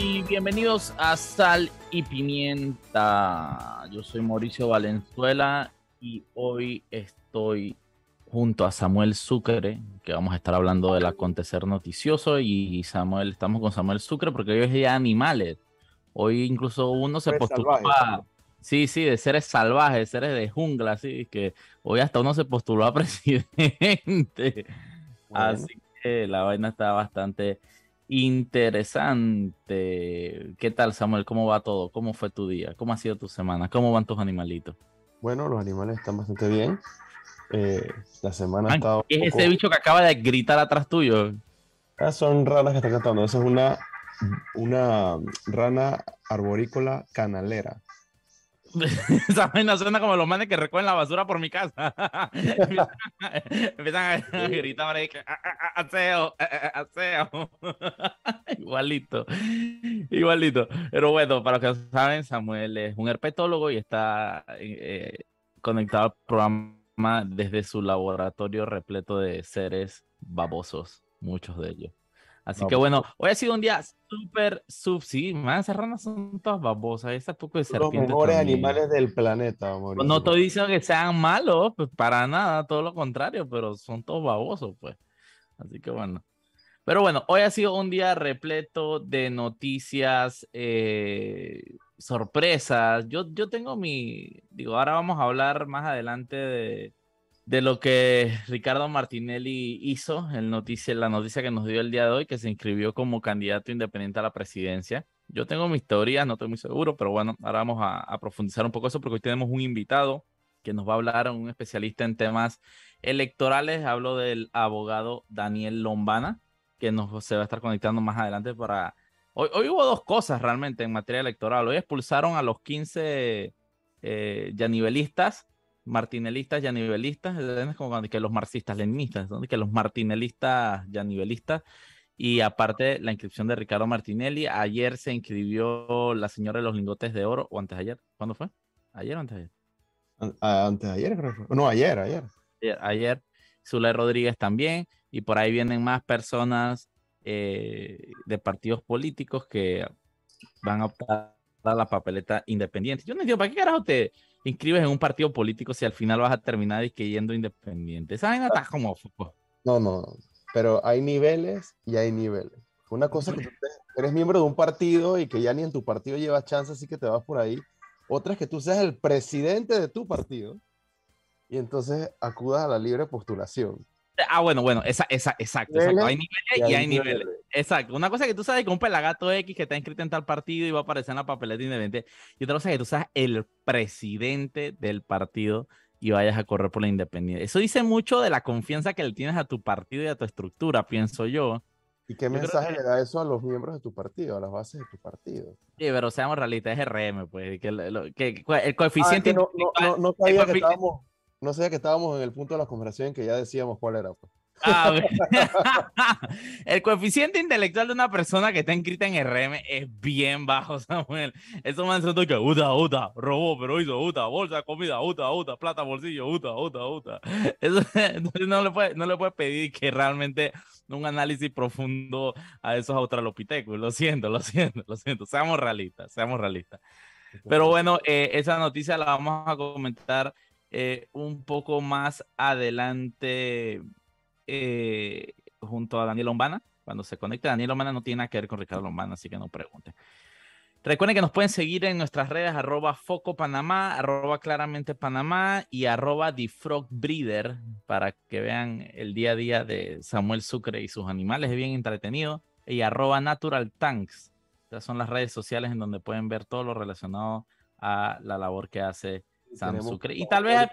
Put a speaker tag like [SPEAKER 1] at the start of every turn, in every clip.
[SPEAKER 1] y bienvenidos a Sal y Pimienta. Yo soy Mauricio Valenzuela y hoy estoy junto a Samuel Sucre, que vamos a estar hablando del acontecer noticioso y Samuel, estamos con Samuel Sucre porque hoy es día de animales. Hoy incluso uno se postuló Sí, sí, de seres salvajes, seres de jungla, así que hoy hasta uno se postuló a presidente. Así que la vaina está bastante interesante. ¿Qué tal, Samuel? ¿Cómo va todo? ¿Cómo fue tu día? ¿Cómo ha sido tu semana? ¿Cómo van tus animalitos?
[SPEAKER 2] Bueno, los animales están bastante bien. Eh, la semana ha estado.
[SPEAKER 1] ¿Qué es ese bicho que acaba de gritar atrás tuyo?
[SPEAKER 2] Ah, son ranas que están cantando. Esa es una, una rana arborícola canalera.
[SPEAKER 1] Esa vaina suena como los manes que recogen la basura por mi casa. empiezan, a gritar ahí que ah, ah, ah, aseo, aseo. igualito, igualito. Pero bueno, para los que saben, Samuel es un herpetólogo y está eh, conectado al programa desde su laboratorio repleto de seres babosos, muchos de ellos. Así que bueno, hoy ha sido un día súper sub, sí, más esas ranas son todas babosas, esa poco de serpientes.
[SPEAKER 2] Los mejores animales del planeta, amor.
[SPEAKER 1] No estoy diciendo que sean malos, pues para nada, todo lo contrario, pero son todos babosos, pues. Así que bueno. Pero bueno, hoy ha sido un día repleto de noticias, eh, sorpresas. Yo, yo tengo mi, digo, ahora vamos a hablar más adelante de, de lo que Ricardo Martinelli hizo, el noticia, la noticia que nos dio el día de hoy, que se inscribió como candidato independiente a la presidencia. Yo tengo mis teorías, no estoy muy seguro, pero bueno, ahora vamos a, profundizar un poco eso porque hoy tenemos un invitado que nos va a hablar, un especialista en temas electorales. Hablo del abogado Daniel Lombana, que nos se va a estar conectando más adelante para... Hoy, hoy hubo dos cosas realmente en materia electoral. Hoy expulsaron a los 15 eh, martinelistas, yanivelistas, es como que los marxistas, leninistas, que los martinelistas, yanivelistas, y aparte la inscripción de Ricardo Martinelli, ayer se inscribió la señora de los lingotes de oro, o antes de ayer, ¿cuándo fue? ¿Ayer o antes de ayer?
[SPEAKER 2] Antes de ayer, creo que fue. No, ayer, ayer.
[SPEAKER 1] Ayer, ayer. Zule Rodríguez también, y por ahí vienen más personas eh, de partidos políticos que van a optar a la papeleta independiente. Yo no entiendo, ¿para qué carajo te, inscribes en un partido político si al final vas a terminar yendo independiente? Esa vaina está como...
[SPEAKER 2] No, no, pero hay niveles y hay niveles. Una cosa que tú eres miembro de un partido y que ya ni en tu partido llevas chance, así que te vas por ahí. Otra es que tú seas el presidente de tu partido y entonces acudas a la libre postulación.
[SPEAKER 1] Ah, bueno, bueno, esa, esa, exacto, exacto. Hay niveles y, hay, niveles. Exacto. Una cosa que tú sabes que un pelagato X que está inscrito en tal partido y va a aparecer en la papeleta independiente. Y otra cosa que tú sabes el presidente del partido y vayas a correr por la independencia. Eso dice mucho de la confianza que le tienes a tu partido y a tu estructura, pienso yo.
[SPEAKER 2] ¿Y qué mensaje le da eso a los miembros de tu partido, a las bases de tu partido?
[SPEAKER 1] Sí, pero seamos realistas, es RM, pues. Que, el coeficiente.
[SPEAKER 2] Ah, no, no, sabía que estábamos no sabía que estábamos en el punto de la conversación que ya decíamos cuál era. Pues. Ah,
[SPEAKER 1] el coeficiente intelectual de una persona que está inscrita en RM es bien bajo, Samuel. Eso me hace que uta, uta, robó, pero hizo uta, bolsa, comida, uta, uta, plata, bolsillo, uta, uta, uta. Eso, entonces no le puede, no le puede pedir que realmente un análisis profundo a esos australopithecus. Lo siento, lo siento, lo siento. Seamos realistas, seamos realistas. Pero bueno, eh, esa noticia la vamos a comentar eh, un poco más adelante eh, junto a Daniel Lombana. Cuando se conecte, Daniel Lombana no tiene nada que ver con Ricardo Lombana, así que no pregunte. Recuerden que nos pueden seguir en nuestras redes arroba Foco arroba Claramente Panamá y arroba para que vean el día a día de Samuel Sucre y sus animales, es bien entretenido. Y arroba Natural Tanks. Estas son las redes sociales en donde pueden ver todo lo relacionado a la labor que hace y tal vez.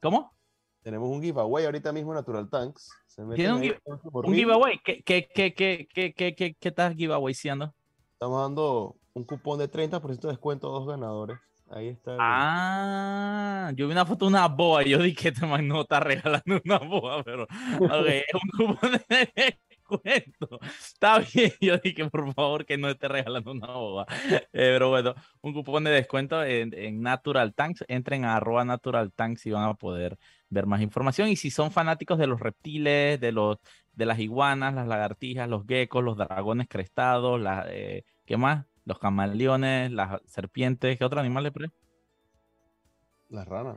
[SPEAKER 1] ¿Cómo?
[SPEAKER 2] Tenemos un giveaway ahorita mismo en Natural Tanks.
[SPEAKER 1] ¿Tiene un, giveaway? ¿Qué, qué, qué, qué, qué, qué, estás giveaway siendo?
[SPEAKER 2] Estamos dando un cupón de 30% de descuento a dos ganadores. Ahí está.
[SPEAKER 1] Ah, yo vi una foto de una boa y yo dije que este man no está regalando una boa, pero okay, es un cupón de cuento. Está bien, yo dije, por favor, que no esté regalando una boba. Eh, pero bueno, un cupón de descuento en, Natural Tanks. Entren a arroba Natural Tanks y van a poder ver más información. Y si son fanáticos de los reptiles, de los de las iguanas, las lagartijas, los geckos, los dragones crestados, las, eh, ¿qué más? Los camaleones, las serpientes, ¿qué otro animal le pre?
[SPEAKER 2] Las ranas.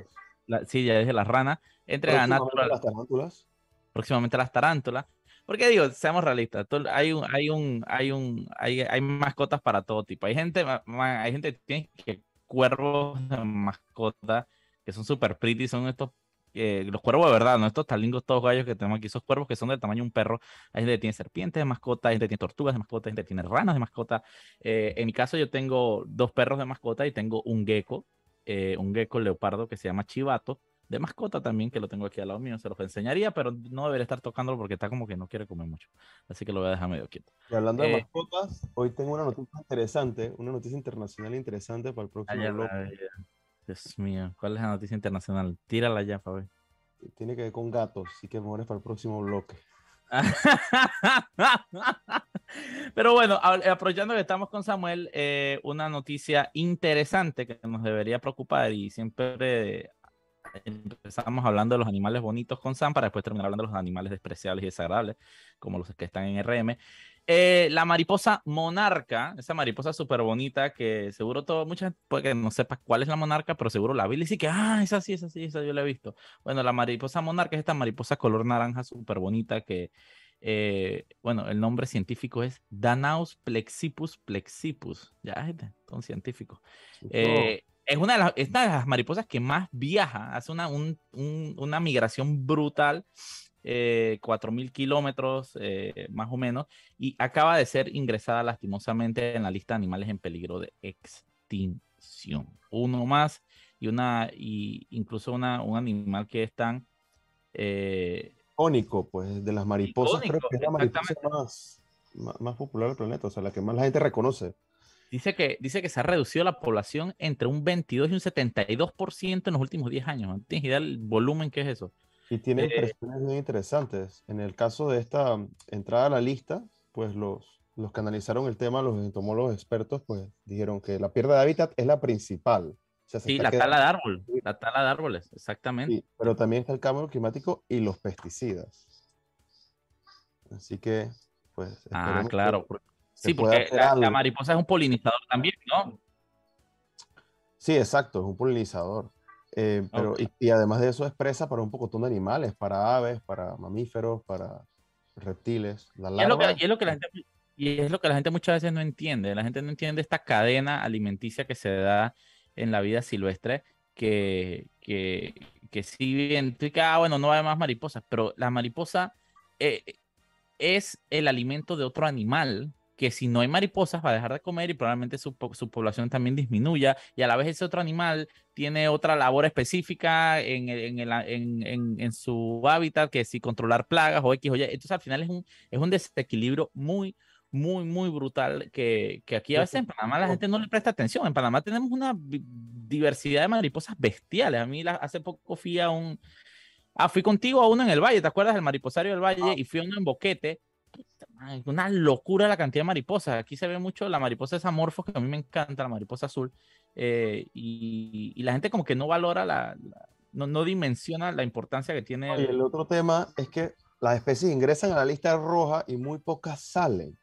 [SPEAKER 1] sí, ya dije las ranas. Entre
[SPEAKER 2] natural, las tarántulas.
[SPEAKER 1] Próximamente las tarántulas. Porque digo, seamos realistas, hay hay hay hay, hay mascotas para todo tipo. Hay gente, hay gente que tiene cuervos de mascota que son súper pretty, son estos eh, los cuervos de verdad, no estos talingos todos gallos que tenemos aquí, esos cuervos que son del tamaño de un perro. Hay gente que tiene serpientes de mascota, hay gente que tiene tortugas de mascota, hay gente que tiene ranas de mascota. Eh, en mi caso yo tengo dos perros de mascota y tengo un gecko, eh, un gecko leopardo que se llama Chivato, de mascota también, que lo tengo aquí al lado mío, se los enseñaría, pero no debería estar tocándolo porque está como que no quiere comer mucho. Así que lo voy a dejar medio quieto.
[SPEAKER 2] Y hablando de mascotas, hoy tengo una noticia interesante, una noticia internacional interesante para el próximo bloque.
[SPEAKER 1] Dios mío, ¿cuál es la noticia internacional? Tírala ya, Fabi.
[SPEAKER 2] Tiene que ver con gatos, así que mejor es para el próximo bloque.
[SPEAKER 1] Pero bueno, aprovechando que estamos con Samuel, eh, una noticia interesante que nos debería preocupar y siempre empezamos hablando de los animales bonitos con Sam para después terminar hablando de los animales despreciables y desagradables, como los que están en RM. Eh, la mariposa monarca, esa mariposa súper bonita que seguro todo, mucha gente puede que no sepa cuál es la monarca, pero seguro la vi y dice que, ah, esa sí, esa sí, esa yo la he visto. Bueno, la mariposa monarca es esta mariposa color naranja súper bonita que, eh, bueno, el nombre científico es Danaus plexipus plexipus. Ya, gente, son científicos. Eh, es una de, las, de las mariposas que más viaja, hace una, una migración brutal eh, 4.000 kilómetros eh, más o menos, y acaba de ser ingresada lastimosamente en la lista de animales en peligro de extinción. Uno más y una, y incluso una, un animal que es tan...
[SPEAKER 2] Eh, pues, de las mariposas, creo que es la mariposa más, más, popular del planeta, o sea, la que más la gente reconoce.
[SPEAKER 1] Dice que, dice que se ha reducido la población entre un 22 y un 72% en los últimos 10 años. ¿Tienes idea del volumen que es eso?
[SPEAKER 2] Y tiene impresiones muy interesantes. En el caso de esta entrada a la lista, pues los, los que analizaron el tema, los entomólogos expertos, pues dijeron que la pérdida de hábitat es la principal.
[SPEAKER 1] sí, la tala de árbol, la tala de árboles, exactamente.
[SPEAKER 2] pero también está el cambio climático y los pesticidas. Así que, pues.
[SPEAKER 1] Ah, claro. Sí, porque la, la, mariposa es un polinizador también, ¿no?
[SPEAKER 2] Sí, exacto, es un polinizador. Eh, pero, y, además de eso es presa para un poco de animales, para aves, para mamíferos, para reptiles.
[SPEAKER 1] La y, es lo que, y, es lo que la gente, y es lo que la gente muchas veces no entiende. La gente no entiende esta cadena alimenticia que se da en la vida silvestre, que, que, que si bien, ah, bueno, no hay más mariposas, pero la mariposa eh, es el alimento de otro animal que si no hay mariposas va a dejar de comer y probablemente su, población también disminuya y a la vez ese otro animal tiene otra labor específica en, en, su hábitat que si controlar plagas o X o Y. Entonces al final es un, es un desequilibrio muy, muy, muy brutal que, que aquí a veces en Panamá la gente no le presta atención. En Panamá tenemos una diversidad de mariposas bestiales. A mí hace poco fui a un... Ah, fui contigo a uno en el valle, ¿te acuerdas del mariposario del valle? Y fui a uno en Boquete una locura la cantidad de mariposas. Aquí se ve mucho la mariposa esa morfo, que a mí me encanta, la mariposa azul. Eh, y, y, la gente como que no valora la, no, no, dimensiona la importancia que tiene.
[SPEAKER 2] Y el otro tema es que las especies ingresan a la lista roja y muy pocas salen.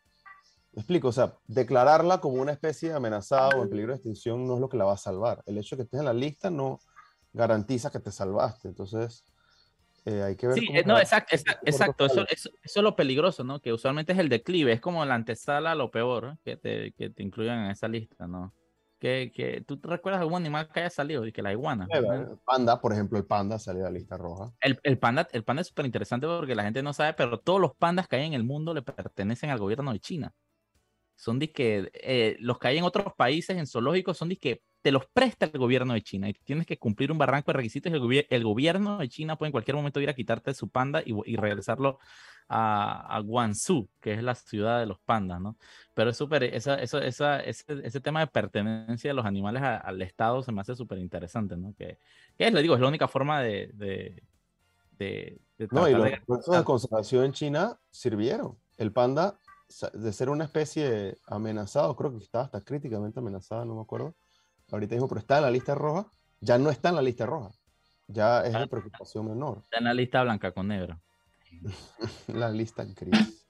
[SPEAKER 2] ¿Me explico? O sea, declararla como una especie amenazada o en peligro de extinción no es lo que la va a salvar. El hecho de que estés en la lista no garantiza que te salvaste. Entonces, eh, hay que ver
[SPEAKER 1] sí, no, exacto, exacto, Eso, eso, es lo peligroso, ¿no? Que usualmente es el declive, es como la antesala lo peor que, te, que te incluyan en esa lista, ¿no? Que, que, ¿Tú te recuerdas algún animal que haya salido? Y que la iguana.
[SPEAKER 2] El panda, por ejemplo, el panda salió de la lista roja.
[SPEAKER 1] El, el panda, el panda es súper interesante porque la gente no sabe, pero todos los pandas que hay en el mundo le pertenecen al gobierno de China. Son que eh, los que hay en otros países en zoológicos son que te los presta el gobierno de China y tienes que cumplir un barranco de requisitos y el, gobierno de China puede en cualquier momento ir a quitarte su panda y, regresarlo a, a, Guangzhou, que es la ciudad de los pandas, ¿no? Pero es súper, esa, esa, ese, tema de pertenencia de los animales al Estado se me hace súper interesante, ¿no? Que, que, es, le digo, es la única forma de... de, de,
[SPEAKER 2] no, y los procesos de conservación en China sirvieron. El panda, de ser una especie amenazada, creo que estaba hasta críticamente amenazada, no me acuerdo, ahorita mismo, pero está en la lista roja, ya no está en la lista roja. Ya es de ah. preocupación menor.
[SPEAKER 1] Está en la lista blanca con negro.
[SPEAKER 2] La lista en crisis.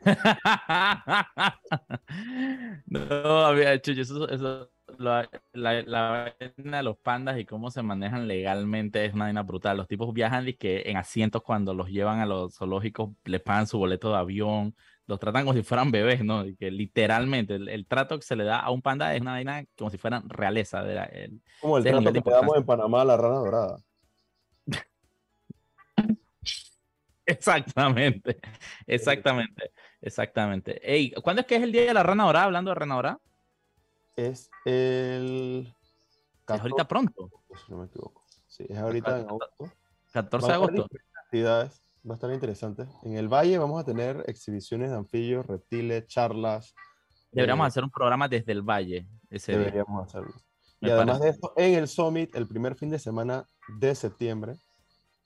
[SPEAKER 1] no, había hecho eso, eso la, la, la vaina de los pandas y cómo se manejan legalmente es una vaina brutal. Los tipos viajan y que en asientos cuando los llevan a los zoológicos les pagan su boleto de avión, los tratan como si fueran bebés, ¿no? Y que literalmente el, trato que se le da a un panda es una vaina como si fueran realeza. De el,
[SPEAKER 2] como el trato que damos en Panamá a la rana dorada.
[SPEAKER 1] exactamente, exactamente, exactamente. Ey, ¿cuándo es que es el día de la rana dorada? Hablando de rana dorada
[SPEAKER 2] es el...
[SPEAKER 1] Es ahorita pronto.
[SPEAKER 2] Si no me equivoco. Sí, es ahorita en
[SPEAKER 1] agosto. 14 de agosto.
[SPEAKER 2] Actividades, va a estar interesante. En el Valle vamos a tener exhibiciones de anfibios, reptiles, charlas.
[SPEAKER 1] Deberíamos eh, hacer un programa desde el Valle. Ese
[SPEAKER 2] deberíamos hacerlo. y además de esto, en el Summit, el primer fin de semana de septiembre,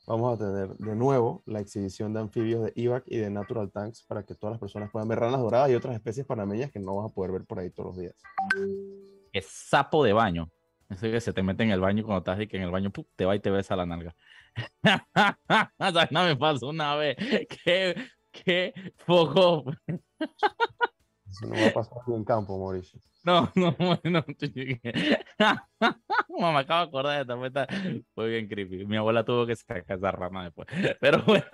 [SPEAKER 2] vamos a tener de nuevo la exhibición de anfibios de IVAC y de Natural Tanks para que todas las personas puedan ver ranas doradas y otras especies panameñas que no vas a poder ver por ahí todos los días.
[SPEAKER 1] Es sapo de baño. Eso que se te mete en el baño cuando estás y que en el baño te va y te besa la nalga. no me pasó una vez. Qué, qué poco.
[SPEAKER 2] Eso no va a pasar en campo, Mauricio.
[SPEAKER 1] No, no, bueno. me acabo de acordar de esta. Fue bien creepy. Mi abuela tuvo que sacar esa rama después. Pero bueno,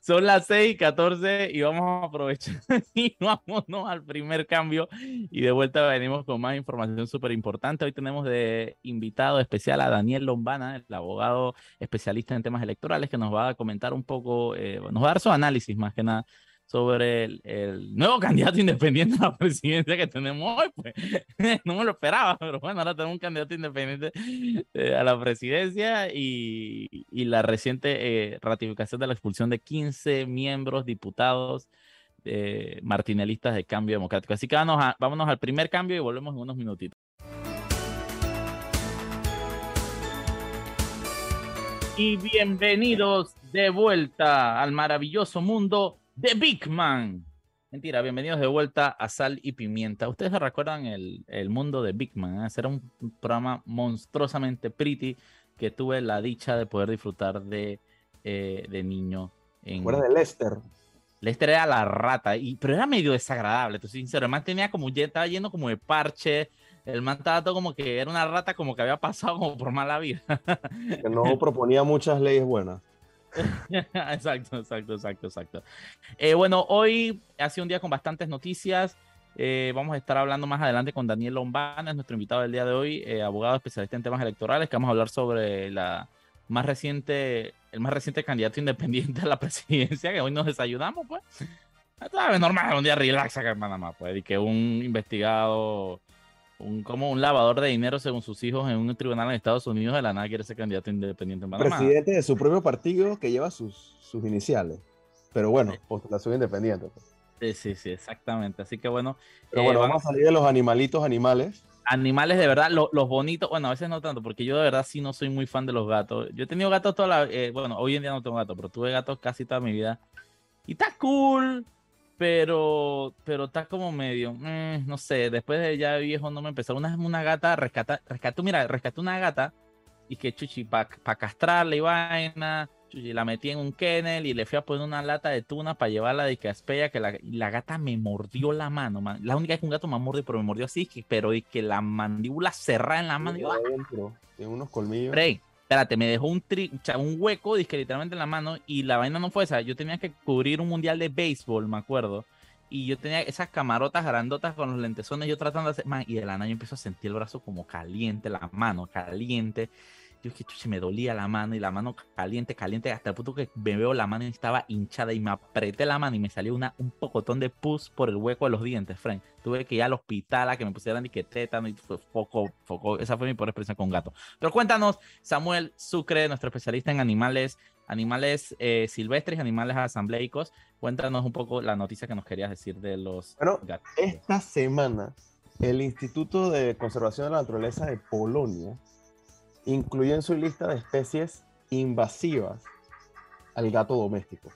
[SPEAKER 1] son las 6 y 14 y vamos a aprovechar y vámonos al primer cambio. Y de vuelta venimos con más información súper importante. Hoy tenemos de invitado especial a Daniel Lombana, el abogado especialista en temas electorales, que nos va a comentar un poco, eh, nos va a dar su análisis más que nada sobre el, el, nuevo candidato independiente a la presidencia que tenemos hoy. Pues. no me lo esperaba, pero bueno, ahora tenemos un candidato independiente eh, a la presidencia y, y la reciente eh, ratificación de la expulsión de 15 miembros diputados eh, martinelistas de Cambio Democrático. Así que vámonos, vámonos al primer cambio y volvemos en unos minutitos. Y bienvenidos de vuelta al maravilloso mundo The Big Man. Mentira, bienvenidos de vuelta a Sal y Pimienta. Ustedes recuerdan el, el mundo de Big Man. Era un programa monstruosamente pretty que tuve la dicha de poder disfrutar de, eh, de niño.
[SPEAKER 2] En... de Lester?
[SPEAKER 1] Lester era la rata, y, pero era medio desagradable, tú sincero. El man tenía como, ya estaba lleno como de parche. El man estaba todo como que era una rata como que había pasado como por mala vida.
[SPEAKER 2] que no proponía muchas leyes buenas.
[SPEAKER 1] exacto, exacto, exacto, exacto. Eh, bueno, hoy ha sido un día con bastantes noticias. Eh, vamos a estar hablando más adelante con Daniel Lombana, es nuestro invitado del día de hoy, eh, abogado especialista en temas electorales, que vamos a hablar sobre la más reciente, el más reciente candidato independiente a la presidencia, que hoy nos desayunamos, pues. Es normal, un día relax acá en pues, y que un investigado un, como un lavador de dinero según sus hijos en un tribunal en Estados Unidos de la nada quiere ser candidato independiente en
[SPEAKER 2] Panamá. Presidente de su propio partido que lleva sus, sus iniciales. Pero bueno, postulación independiente. Pues.
[SPEAKER 1] Sí, sí, sí, exactamente. Así que bueno.
[SPEAKER 2] Pero bueno, eh, vamos a salir de los animalitos animales.
[SPEAKER 1] Animales de verdad, los bonitos, bueno, a veces no tanto, porque yo de verdad sí no soy muy fan de los gatos. Yo he tenido gatos toda la, eh, bueno, hoy en día no tengo gatos, pero tuve gatos casi toda mi vida. Y está cool, pero pero está como medio, mm, no sé, después de ya viejo no me empezó una, una gata, rescata, rescató, mira, rescató una gata y que chuchi, para pa castrarla y vaina, chuchi, la metí en un kennel y le fui a poner una lata de tuna para llevarla de Caspeya, que la, la gata me mordió la mano, man. la única vez que un gato me mordió, pero me mordió así, pero y que la mandíbula cerrada en la mano.
[SPEAKER 2] Tiene unos colmillos
[SPEAKER 1] espérate, me dejó un, tri, un hueco, disque literalmente en la mano, y la vaina no fue esa. Yo tenía que cubrir un mundial de béisbol, me acuerdo. Y yo tenía esas camarotas grandotas con los lentesones, yo tratando de hacer. Man, y de la nada yo empiezo a sentir el brazo como caliente, la mano caliente. Yo que chuche, me dolía la mano y la mano caliente, caliente, hasta el punto que me veo la mano y estaba hinchada y me apreté la mano y me salió una, un pocotón de pus por el hueco de los dientes, Frank. Tuve que ir al hospital a que me pusieran tétano y fue poco, poco, esa fue mi peor experiencia con gato. Pero cuéntanos, Samuel Sucre, nuestro especialista en animales, animales eh, silvestres, animales asambleicos, cuéntanos un poco la noticia que nos querías decir de los
[SPEAKER 2] bueno, Esta semana, el Instituto de Conservación de la Naturaleza de Polonia incluye en su lista de especies invasivas al gato doméstico.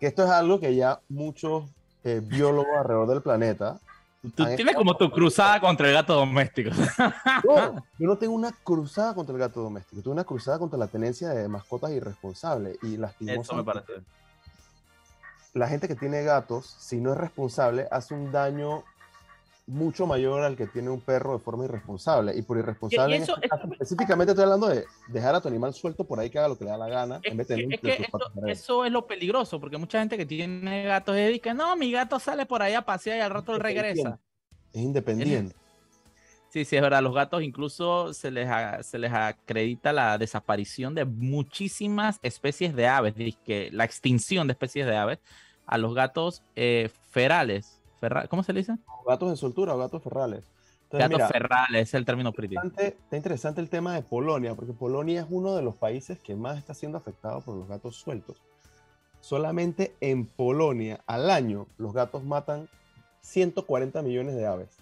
[SPEAKER 2] Que esto es algo que ya muchos eh, biólogos alrededor del planeta
[SPEAKER 1] Tú tienes como tu cruzada contra el gato doméstico.
[SPEAKER 2] No, yo no tengo una cruzada contra el gato doméstico, tengo una cruzada contra la tenencia de mascotas irresponsables y lastimosamente. Eso me parece. La gente que tiene gatos, si no es responsable, hace un daño mucho mayor al que tiene un perro de forma irresponsable. Y por irresponsable, este específicamente estoy hablando de dejar a tu animal suelto por ahí que haga lo que le da la gana.
[SPEAKER 1] eso, es lo peligroso, porque mucha gente que tiene gatos dice no, mi gato sale por ahí a pasear y al rato regresa.
[SPEAKER 2] Es independiente.
[SPEAKER 1] Sí, sí, es verdad. Los gatos incluso se les, se les acredita la desaparición de muchísimas especies de aves, que la extinción de especies de aves a los gatos eh, ferales ¿Cómo se le dice?
[SPEAKER 2] Gatos en soltura o gatos ferrales.
[SPEAKER 1] gatos ferrales es el término pretty.
[SPEAKER 2] Está interesante el tema de Polonia, porque Polonia es uno de los países que más está siendo afectado por los gatos sueltos. Solamente en Polonia al año los gatos matan 140 millones de aves.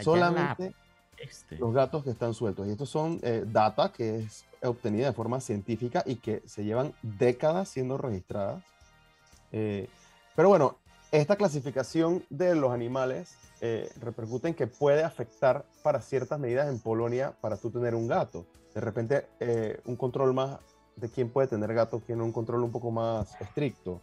[SPEAKER 2] Solamente este. los gatos que están sueltos. Y estos son eh, data que es obtenida de forma científica y que se llevan décadas siendo registradas. Eh, pero bueno, esta clasificación de los animales eh, repercute en que puede afectar para ciertas medidas en Polonia para tú tener un gato. De repente, eh, un control más de quién puede tener gato, tiene un control un poco más estricto.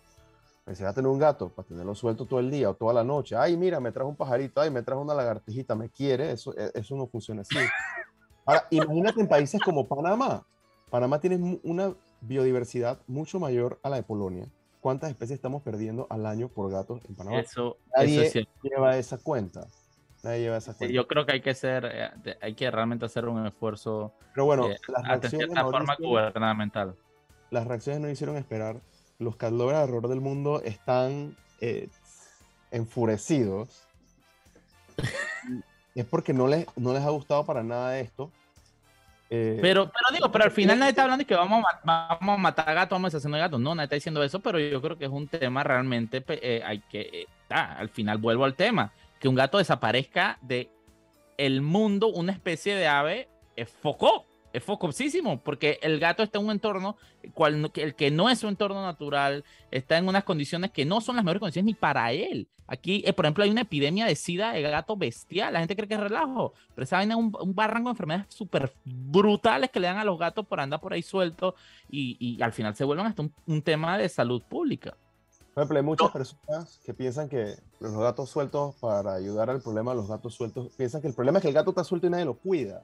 [SPEAKER 2] Si va a tener un gato para tenerlo suelto todo el día o toda la noche. Ay, mira, me trajo un pajarito, ay, me trajo una lagartijita, me quiere. Eso, e, eso no funciona así. Ahora, imagínate en países como Panamá. Panamá tiene una biodiversidad mucho mayor a la de Polonia cuántas especies estamos perdiendo al año por gatos en Panamá.
[SPEAKER 1] Eso,
[SPEAKER 2] Nadie lleva esa cuenta. Nadie lleva esa cuenta.
[SPEAKER 1] yo creo que hay que ser, eh, hay que realmente hacer un esfuerzo.
[SPEAKER 2] Pero bueno,
[SPEAKER 1] eh, las reacciones de forma gubernamental.
[SPEAKER 2] Las reacciones no hicieron esperar. Los caldobras de error del mundo están eh, enfurecidos. es porque no les, no les ha gustado para nada esto.
[SPEAKER 1] Eh, pero, pero digo, pero al final nadie está hablando de que vamos a, vamos a matar gatos, vamos a hacer gatos. No, nadie está diciendo eso, pero yo creo que es un tema realmente, eh, hay que, eh, al final vuelvo al tema, que un gato desaparezca de el mundo, una especie de ave, es foco, es focosísimo, porque el gato está en un entorno, cual, el que no es su entorno natural, está en unas condiciones que no son las mejores condiciones ni para él. Aquí, eh, por ejemplo, hay una epidemia de sida de gato bestial. La gente cree que es relajo, pero esa vaina es un, un barranco de enfermedades súper brutales que le dan a los gatos por andar por ahí sueltos y, y al final se vuelven hasta un, tema de salud pública.
[SPEAKER 2] Por ejemplo, hay muchas personas que piensan que los gatos sueltos, para ayudar al problema de los gatos sueltos, piensan que el problema es que el gato está suelto y nadie lo cuida.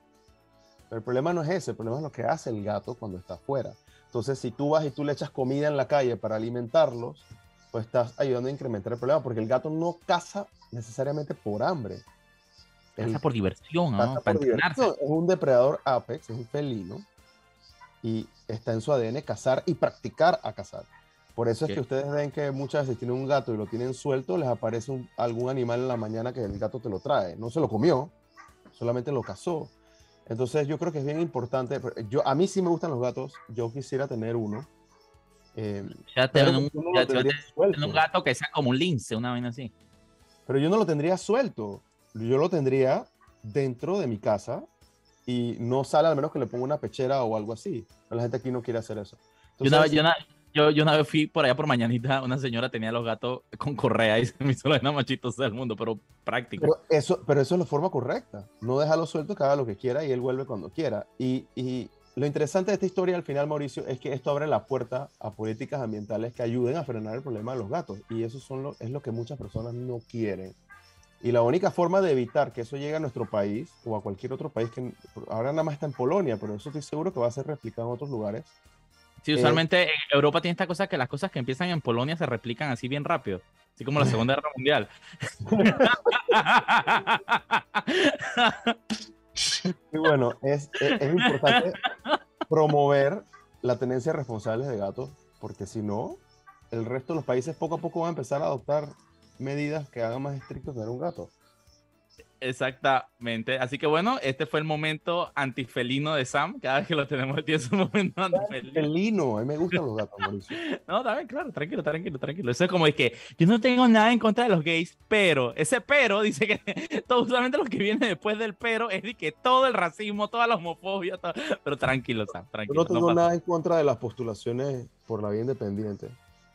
[SPEAKER 2] Pero el problema no es ese, el problema es lo que hace el gato cuando está afuera. Entonces, si tú vas y tú le echas comida en la calle para alimentarlos, pues estás ayudando a incrementar el problema, porque el gato no caza necesariamente por hambre.
[SPEAKER 1] Caza por diversión, ¿no? Para
[SPEAKER 2] Es un depredador apex, es un felino, y está en su ADN cazar y practicar a cazar. Por eso es que ustedes ven que muchas veces tienen un gato y lo tienen suelto, les aparece algún animal en la mañana que el gato te lo trae. No se lo comió, solamente lo cazó. Entonces yo creo que es bien importante. Yo, a mí sí me gustan los gatos, yo quisiera tener uno
[SPEAKER 1] eh, ya te un, un, gato que sea como un lince, una vaina así.
[SPEAKER 2] Pero yo no lo tendría suelto. Yo lo tendría dentro de mi casa y no sale al menos que le ponga una pechera o algo así. la gente aquí no quiere hacer eso.
[SPEAKER 1] yo, yo, una vez fui por allá por mañanita, una señora tenía los gatos con correa y se me hizo la más machitos del mundo, pero práctico.
[SPEAKER 2] Pero eso, pero eso es la forma correcta. No déjalo suelto, que haga lo que quiera y él vuelve cuando quiera. Y, y lo interesante de esta historia al final, Mauricio, es que esto abre la puerta a políticas ambientales que ayuden a frenar el problema de los gatos. Y eso son lo, es lo que muchas personas no quieren. Y la única forma de evitar que eso llegue a nuestro país o a cualquier otro país, que ahora nada más está en Polonia, pero eso estoy seguro que va a ser replicado en otros lugares.
[SPEAKER 1] Sí, usualmente en Europa tiene esta cosa que las cosas que empiezan en Polonia se replican así bien rápido, así como la Segunda Guerra Mundial.
[SPEAKER 2] Y bueno, es, es, importante promover la tenencia responsable de gatos, porque si no, el resto de los países poco a poco van a empezar a adoptar medidas que hagan más estrictos tener un gato.
[SPEAKER 1] Exactamente. Así que bueno, este fue el momento antifelino de Sam. Cada vez que lo tenemos aquí es un momento
[SPEAKER 2] antifelino. Felino, a mí me gustan los gatos, Mauricio.
[SPEAKER 1] no, también, claro, tranquilo, tranquilo, tranquilo. Eso es como es que yo no tengo nada en contra de los gays, pero ese pero dice que todo solamente lo que viene después del pero es de que todo el racismo, toda la homofobia, pero tranquilo, Sam, tranquilo.
[SPEAKER 2] Yo no tengo nada en contra de las postulaciones por la vía independiente.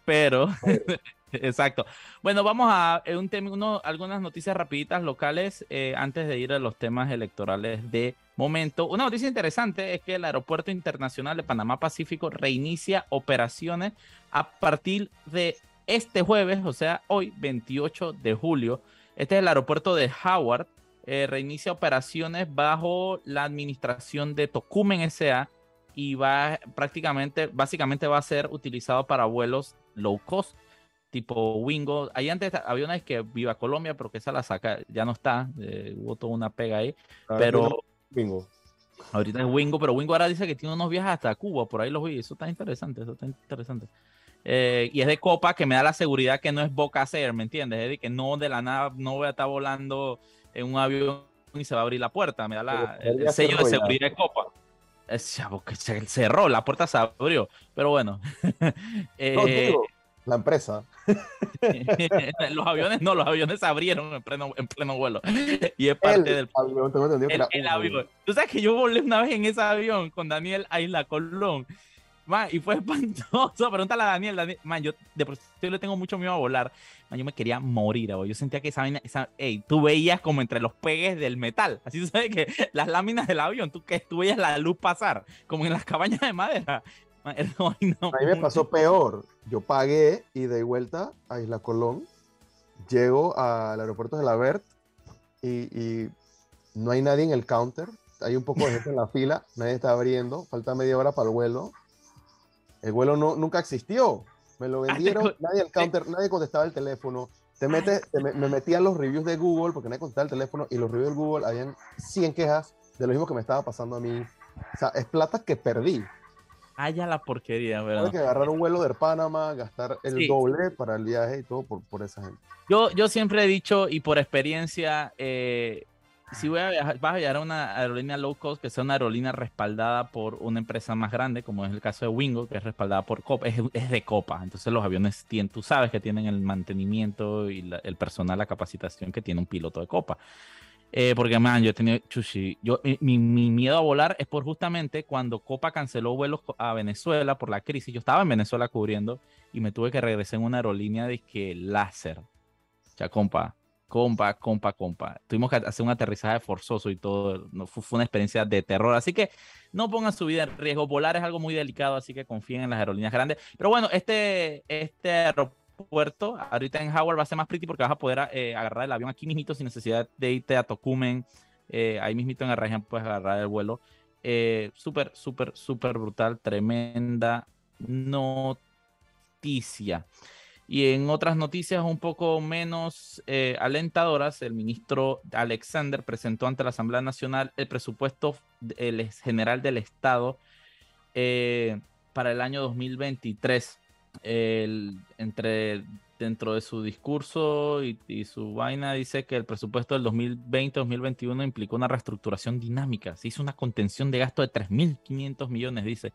[SPEAKER 1] Pero exacto. Bueno, vamos a eh, un tema, uno, algunas noticias rapiditas locales eh, antes de ir a los temas electorales de momento. Una noticia interesante es que el Aeropuerto Internacional de Panamá Pacífico reinicia operaciones a partir de este jueves, o sea, hoy, 28 de julio. Este es el aeropuerto de Howard. Eh, reinicia operaciones bajo la administración de Tocumen S.A. y va prácticamente, básicamente va a ser utilizado para vuelos low cost, tipo Wingo. Ahí antes había una vez que Viva Colombia, pero que esa la saca, ya no está, eh, hubo toda una pega ahí.
[SPEAKER 2] Ah,
[SPEAKER 1] pero
[SPEAKER 2] Bingo.
[SPEAKER 1] ahorita es Wingo, pero Wingo ahora dice que tiene unos viajes hasta Cuba, por ahí los vi, eso está interesante, eso está interesante. Eh, y es de Copa que me da la seguridad que no es Boca Air, ¿me entiendes? Es de que no de la nada no voy a estar volando en un avión y se va a abrir la puerta, me da la, el, sello de seguridad de Copa. Se cerró, la puerta se abrió, pero bueno. Eh,
[SPEAKER 2] No, digo, la empresa.
[SPEAKER 1] los aviones no, los aviones se abrieron en pleno, en pleno vuelo. Y es parte
[SPEAKER 2] El
[SPEAKER 1] del
[SPEAKER 2] avión,
[SPEAKER 1] el, el avión. Tú sabes que yo volé una vez en ese avión con Daniel a Isla Colón. Man, y fue espantoso. Pregúntale a Daniel. Daniel man, yo de por yo le tengo mucho miedo a volar. Man, yo me quería morir, abogado. Yo sentía que esa vaina, esa, ey, tú veías como entre los pegues del metal. Así tú sabes que las láminas del avión, tú, que tú veías la luz pasar, como en las cabañas de madera. Man, una vaina
[SPEAKER 2] A mí me pasó peor. Yo pagué y de vuelta a Isla Colón. Llego al aeropuerto de la Vert y, y no hay nadie en el counter. Hay un poco de gente en la fila. Nadie está abriendo. Falta media hora para el vuelo. El vuelo no, nunca existió. Me lo
[SPEAKER 1] Ah,
[SPEAKER 2] vendieron. Nadie al counter, nadie contestaba el teléfono. Te metes, te me, me metí a los reviews de Google porque nadie contestaba el teléfono y los reviews de Google habían 100 quejas de lo mismo que me estaba pasando a mí. O sea, es plata que perdí.
[SPEAKER 1] Ah, ya la porquería, ¿verdad?
[SPEAKER 2] Tuve que agarrar un vuelo de Panamá, gastar el
[SPEAKER 1] Sí.
[SPEAKER 2] doble para el viaje y todo por, por esa gente.
[SPEAKER 1] Yo, yo siempre he dicho, y por experiencia, eh, si voy a viajar, vas a viajar a una aerolínea low cost, que sea una aerolínea respaldada por una empresa más grande, como es el caso de Wingo, que es respaldada por Copa, es, de Copa. Entonces los aviones tienen, tú sabes que tienen el mantenimiento y el personal, la capacitación que tiene un piloto de Copa. Eh, porque, man, yo he tenido, chuchi, yo, mi, mi- mi miedo a volar es por justamente cuando Copa canceló vuelos a Venezuela por la crisis. Yo estaba en Venezuela cubriendo y me tuve que regresar en una aerolínea de que láser. Ya, compa, compa, compa, compa. Tuvimos que hacer un aterrizaje forzoso y todo. Fue, una experiencia de terror. Así que no pongan su vida en riesgo. Volar es algo muy delicado, así que confíen en las aerolíneas grandes. Pero bueno, este, este aeropuerto, ahorita en Howard va a ser más pretty porque vas a poder eh, agarrar el avión aquí mismito sin necesidad de irte a Tocumen. Eh, ahí mismito en región puedes agarrar el vuelo. Eh, súper, súper, súper brutal. Tremenda noticia. Y en otras noticias un poco menos eh, alentadoras, el ministro Alexander presentó ante la Asamblea Nacional el presupuesto general del Estado eh, para el año 2023. El- entre, dentro de su discurso y, y su vaina dice que el presupuesto del 2020-2021 implicó una reestructuración dinámica. Se hizo una contención de gasto de 3.500 millones, dice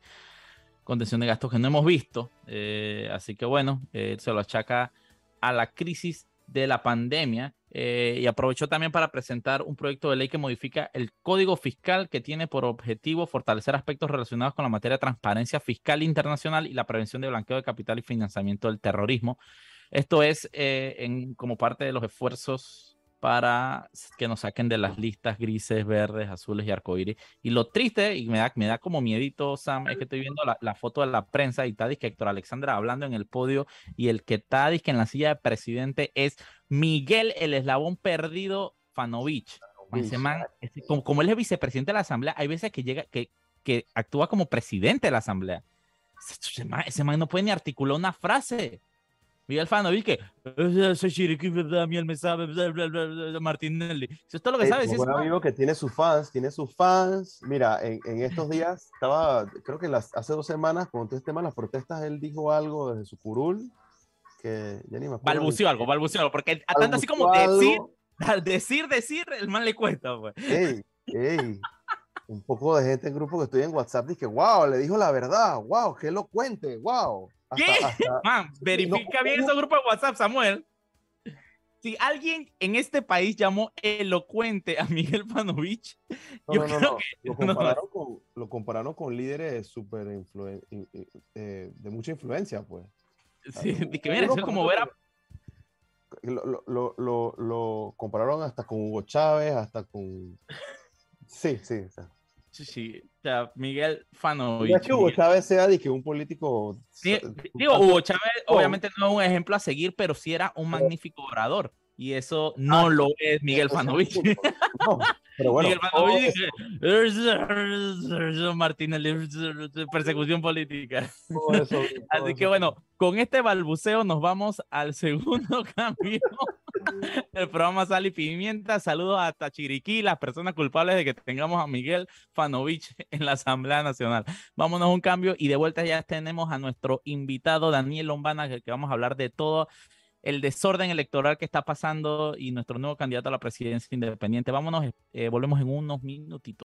[SPEAKER 1] contención de gastos que no hemos visto. eh, así que bueno, eh, se lo achaca a la crisis de la pandemia eh, y aprovechó también para presentar un proyecto de ley que modifica el código fiscal que tiene por objetivo fortalecer aspectos relacionados con la materia de transparencia fiscal internacional y la prevención de blanqueo de capital y financiamiento del terrorismo. Esto es como parte de los esfuerzos para que nos saquen de las listas grises, verdes, azules y arcoíris. Y lo triste, y me da, me da como miedito, Sam, es que estoy viendo la, la foto de la prensa y está que Héctor Alexandra hablando en el podio y el que está que en la silla de presidente es Miguel, el eslabón perdido, Fanovich. Ese man, ese- como, como él es vicepresidente de la asamblea, hay veces que llega, que, que actúa como presidente de la asamblea. Ese, ese man, ese man no puede ni articular una frase. Miguel Fanovich que "Eh, soy Chiriquí, Daniel me sabe, Martinelli. Eso es todo lo que
[SPEAKER 2] Ey,
[SPEAKER 1] sabe.
[SPEAKER 2] un
[SPEAKER 1] sí,
[SPEAKER 2] buen
[SPEAKER 1] ese man.
[SPEAKER 2] amigo que tiene sus fans, tiene sus fans. Mira, en, en estos días estaba, creo que las, hace dos semanas, con todo este tema de las protestas, él dijo algo desde su curul que ya ni me acuerdo.
[SPEAKER 1] Balbuceó algo, balbuceó algo, porque a tanto así como decir, decir, decir, el man le cuesta, pues.
[SPEAKER 2] Ey, ey, un poco de gente en grupo que estoy en WhatsApp dice, wow, le dijo la verdad, wow, qué elocuente, wow. Hasta-
[SPEAKER 1] ¿Qué?
[SPEAKER 2] hasta-
[SPEAKER 1] Man, verifica
[SPEAKER 2] no,
[SPEAKER 1] bien
[SPEAKER 2] no.
[SPEAKER 1] esos grupos de WhatsApp, Samuel. Si alguien en este país llamó elocuente a Miguel Panovich,
[SPEAKER 2] no,
[SPEAKER 1] yo creo que
[SPEAKER 2] Lo compararon, con, lo compararon con líderes súper influen- in- in- eh, de mucha influencia, pues.
[SPEAKER 1] Sí, que mira, eso es como ver a...
[SPEAKER 2] Lo, lo, lo, lo, compararon hasta con Hugo Chávez, hasta con... Sí, sí. O sea.
[SPEAKER 1] Sí, sí. O sea, Miguel Fanovich.
[SPEAKER 2] Es que Hugo Chávez sea de que un político...
[SPEAKER 1] Sí, digo, Hugo Chávez obviamente no es un ejemplo a seguir, pero sí era un magnífico orador. Y eso no ah, lo es Miguel Fanovich.
[SPEAKER 2] No, pero bueno. Miguel Fanovich
[SPEAKER 1] dice, Martínez, persecución política. Así que bueno, con este balbuceo nos vamos al segundo cambio el programa Sal y Pimienta. Saludos a Tachiriquí, las personas culpables de que tengamos a Miguel Fanovich en la Asamblea Nacional. Vámonos a un cambio y de vuelta ya tenemos a nuestro invitado Daniel Lombana, que vamos a hablar de todo el desorden electoral que está pasando y nuestro nuevo candidato a la presidencia independiente. Vámonos, eh, volvemos en unos minutitos.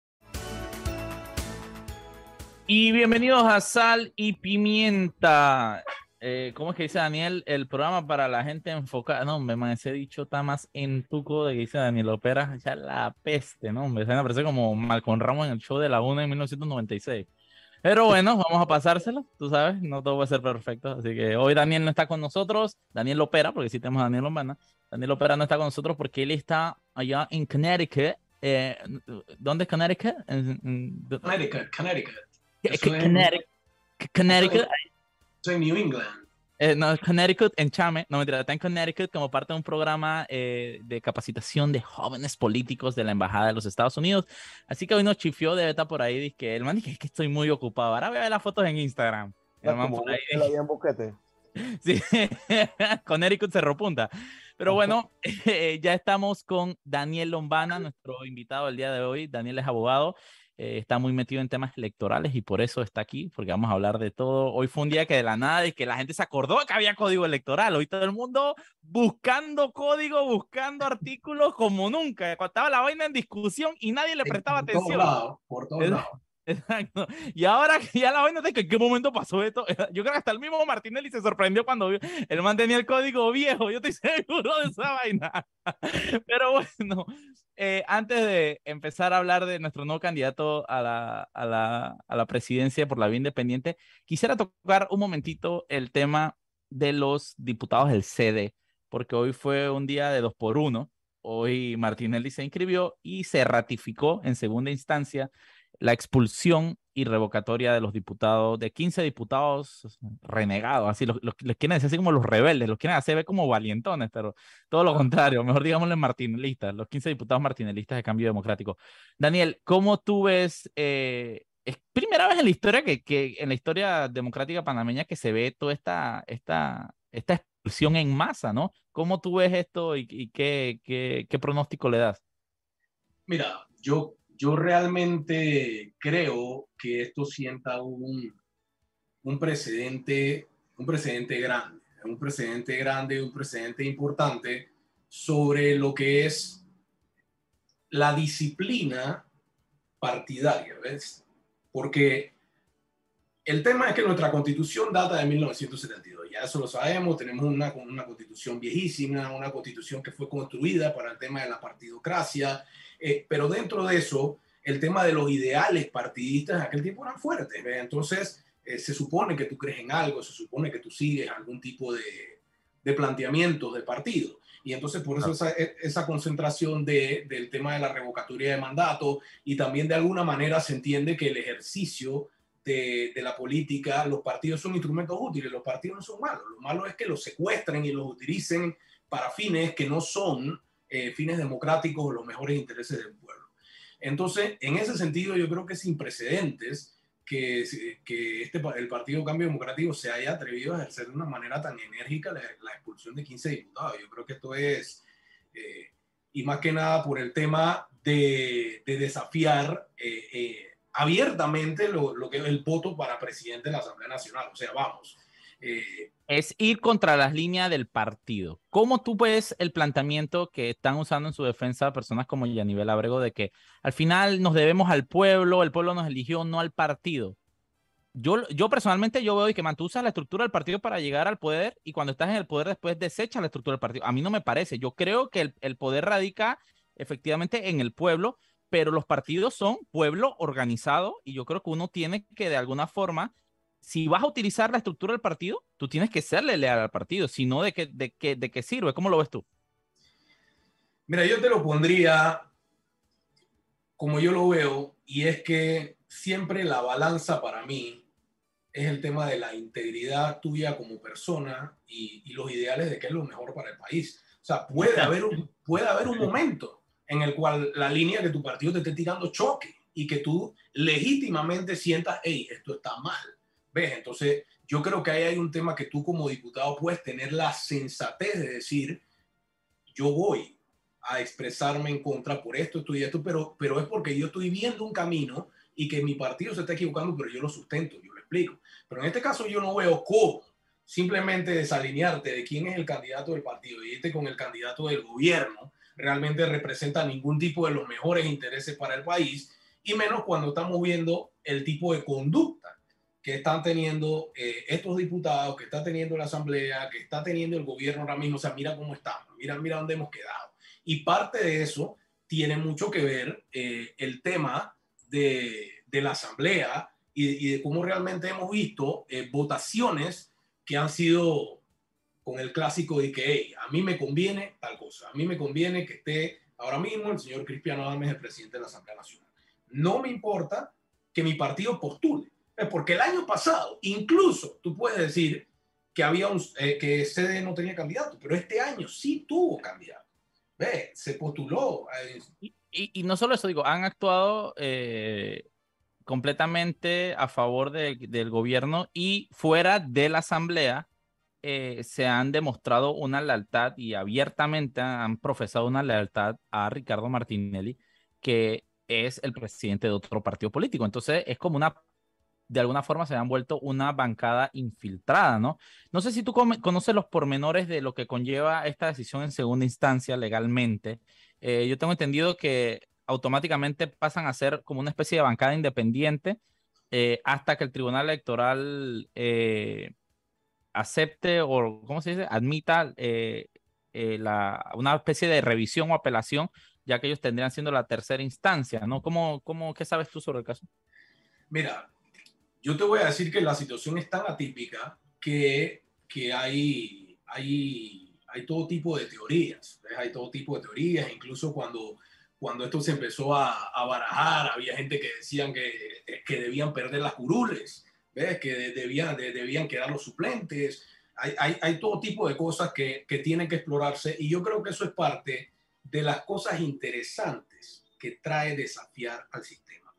[SPEAKER 1] Y bienvenidos a Sal y Pimienta. Eh, ¿Cómo es que dice Daniel? El programa para la gente enfocada. No, me ese dicho está más en tuco de que dice Daniel Opera. Ya la peste, ¿no? Me parece como Malcolm Ramos en el show de la UNA en 1996. Pero bueno, vamos a pasárselo, tú sabes, no todo va a ser perfecto. Así que hoy Daniel no está con nosotros, Daniel Opera, porque sí tenemos a Daniel Lombana. Daniel Opera no está con nosotros porque él está allá en Connecticut. Eh, ¿Dónde es Connecticut?
[SPEAKER 3] Connecticut, Connecticut.
[SPEAKER 1] Connecticut. Connecticut.
[SPEAKER 3] En New England.
[SPEAKER 1] Eh, no, Connecticut, en Chame, no mentira, está en Connecticut como parte de un programa eh, de capacitación de jóvenes políticos de la Embajada de los Estados Unidos. Así que hoy nos chifió de beta por ahí, dice que el man dice que estoy muy ocupado. Ahora voy a ver las fotos en Instagram. El man por ahí. Sí, Connecticut cerró punta. Pero bueno, ya estamos con Daniel Lombana, nuestro invitado el día de hoy. Daniel es abogado eh, está muy metido en temas electorales y por eso está aquí, porque vamos a hablar de todo. Hoy fue un día que de la nada y que la gente se acordó que había código electoral. Hoy todo el mundo buscando código, buscando artículos como nunca. Estaba la vaina en discusión y nadie le prestaba
[SPEAKER 3] por
[SPEAKER 1] atención.
[SPEAKER 3] Todos por todos lados.
[SPEAKER 1] Exacto. Y ahora que ya la vaina de que en qué momento pasó esto, yo creo que hasta el mismo Martinelli se sorprendió cuando vio, el man tenía el código viejo, yo estoy seguro de esa vaina. Pero bueno, eh, antes de empezar a hablar de nuestro nuevo candidato a la, a la, a la presidencia por la vía independiente, quisiera tocar un momentito el tema de los diputados del CD, porque hoy fue un día de dos por uno. Hoy Martinelli se inscribió y se ratificó en segunda instancia la expulsión y revocatoria de los diputados, de 15 diputados renegados, así los, los, quieren decir así como los rebeldes, los quieren hacer ver como valientones, pero todo lo contrario, mejor digámosle martinelistas, los 15 diputados martinelistas de Cambio Democrático. Daniel, ¿cómo tú ves, eh, es primera vez en la historia que, que, en la historia democrática panameña que se ve toda esta, esta, esta expulsión en masa, ¿no? ¿Cómo tú ves esto y, y qué, qué, qué pronóstico le das?
[SPEAKER 3] Mira, yo yo realmente creo que esto sienta un, un precedente, un precedente grande, un precedente grande, un precedente importante sobre lo que es la disciplina partidaria, ¿ves? Porque el tema es que nuestra constitución data de 1972, ya eso lo sabemos, tenemos una, una constitución viejísima, una constitución que fue construida para el tema de la partidocracia, eh, pero dentro de eso, el tema de los ideales partidistas en aquel tiempo eran fuertes. Entonces, eh, se supone que tú crees en algo, se supone que tú sigues algún tipo de, de planteamientos de partido. Y entonces por eso esa, esa, concentración de, del tema de la revocatoria de mandato y también de alguna manera se entiende que el ejercicio de, de, la política, los partidos son instrumentos útiles, los partidos no son malos, lo malo es que los secuestren y los utilicen para fines que no son eh, fines democráticos o los mejores intereses del pueblo. Entonces, en ese sentido, yo creo que sin precedentes que, que este, el Partido Cambio Democrático se haya atrevido a ejercer de una manera tan enérgica la, la expulsión de 15 diputados. Yo creo que esto es, eh, y más que nada por el tema de, de desafiar eh, eh, abiertamente lo, lo, que es el voto para presidente de la Asamblea Nacional. O sea, vamos,
[SPEAKER 1] eh, es ir contra las líneas del partido. ¿Cómo tú ves el planteamiento que están usando en su defensa personas como Yanivel Abrego de que al final nos debemos al pueblo, el pueblo nos eligió, no al partido? Yo, yo personalmente yo veo que man, la estructura del partido para llegar al poder y cuando estás en el poder después desecha la estructura del partido. A mí no me parece. Yo creo que el, el poder radica efectivamente en el pueblo, pero los partidos son pueblo organizado y yo creo que uno tiene que de alguna forma si vas a utilizar la estructura del partido, tú tienes que serle leal al partido, si no, ¿de qué, de, qué, ¿de qué sirve? ¿Cómo lo ves tú?
[SPEAKER 3] Mira, yo te lo pondría como yo lo veo, y es que siempre la balanza para mí es el tema de la integridad tuya como persona y, y los ideales de qué es lo mejor para el país. O sea, puede haber, un, puede haber un momento en el cual la línea que tu partido te esté tirando choque y que tú legítimamente sientas, hey, esto está mal. ¿Ves? Entonces, yo creo que ahí hay un tema que tú como diputado puedes tener la sensatez de decir, yo voy a expresarme en contra por esto, esto y esto, pero, pero es porque yo estoy viendo un camino y que mi partido se está equivocando, pero yo lo sustento, yo lo explico. Pero en este caso yo no veo cómo simplemente desalinearte de quién es el candidato del partido y este con el candidato del gobierno realmente representa ningún tipo de los mejores intereses para el país y menos cuando estamos viendo el tipo de conducta que están teniendo eh, estos diputados, que está teniendo la asamblea, que está teniendo el gobierno ahora mismo. O sea, mira cómo estamos, mira, mira dónde hemos quedado. Y parte de eso tiene mucho que ver eh, el tema de, de la asamblea y, y, de cómo realmente hemos visto eh, votaciones que han sido con el clásico de que hey, a mí me conviene tal cosa, a mí me conviene que esté ahora mismo el señor Cristiano Adames, el presidente de la Asamblea Nacional. No me importa que mi partido postule, porque el año pasado, incluso tú puedes decir que había un, eh, que CD no tenía candidato, pero este año sí tuvo candidato. Ve, se postuló.
[SPEAKER 1] Y, y, y, no solo eso, digo, han actuado eh, completamente a favor de, del gobierno y fuera de la asamblea eh, se han demostrado una lealtad y abiertamente han profesado una lealtad a Ricardo Martinelli, que es el presidente de otro partido político. Entonces es como una de alguna forma se han vuelto una bancada infiltrada, ¿no? No sé si tú conoces los pormenores de lo que conlleva esta decisión en segunda instancia legalmente. Eh, yo tengo entendido que automáticamente pasan a ser como una especie de bancada independiente eh, hasta que el Tribunal Electoral acepte o, ¿cómo se dice?, admita eh, eh, la, una especie de revisión o apelación, ya que ellos tendrían siendo la tercera instancia, ¿no? ¿Cómo, cómo, ¿Qué sabes tú sobre el caso?
[SPEAKER 3] Mira, yo te voy a decir que la situación es tan atípica que, que hay, hay, hay todo tipo de teorías, ¿ves? hay todo tipo de teorías, incluso cuando, cuando esto se empezó a, a barajar, había gente que decían que, que debían perder las curules, ¿ves? que debían, de, debían quedar los suplentes, hay, hay, hay, todo tipo de cosas que, que tienen que explorarse y yo creo que eso es parte de las cosas interesantes que trae desafiar al sistema,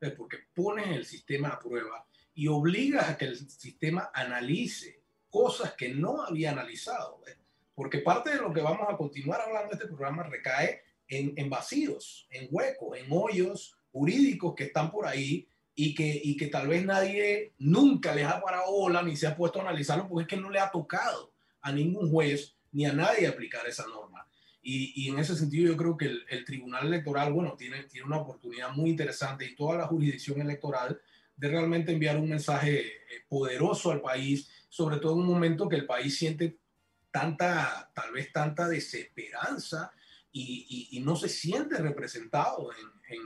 [SPEAKER 3] ¿ves? porque pones el sistema a prueba y obligas a que el sistema analice cosas que no había analizado. ¿ves? Porque parte de lo que vamos a continuar hablando de este programa recae en, en vacíos, en huecos, en hoyos jurídicos que están por ahí y que, y que tal vez nadie nunca les ha parado bola ni se ha puesto a analizarlo porque es que no le ha tocado a ningún juez ni a nadie aplicar esa norma. Y, y en ese sentido yo creo que el, el, Tribunal Electoral, bueno, tiene, tiene una oportunidad muy interesante y toda la jurisdicción electoral de realmente enviar un mensaje poderoso al país, sobre todo en un momento que el país siente tanta, tal vez tanta desesperanza y, y, y no se siente representado en, en,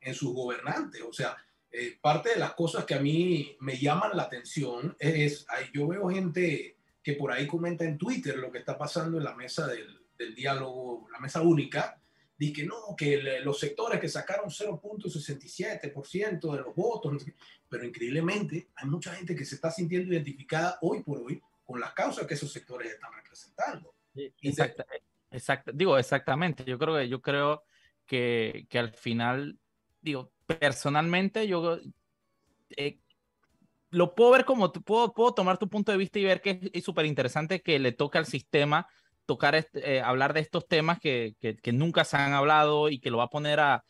[SPEAKER 3] en, sus gobernantes. O sea, eh, parte de las cosas que a mí me llaman la atención es, es, yo veo gente que por ahí comenta en Twitter lo que está pasando en la mesa del, del diálogo, la mesa única, Dice que no, que los sectores que sacaron 0.67% de los votos, pero increíblemente hay mucha gente que se está sintiendo identificada hoy por hoy con las causas que esos sectores están representando.
[SPEAKER 1] Exacto, exacto, digo exactamente. Yo creo que yo creo que, que al final, digo, personalmente yo eh, lo puedo ver como puedo, puedo tomar tu punto de vista y ver que es súper interesante que le toca al sistema tocar, eh, hablar de estos temas que, que, nunca se han hablado y que lo va a poner a,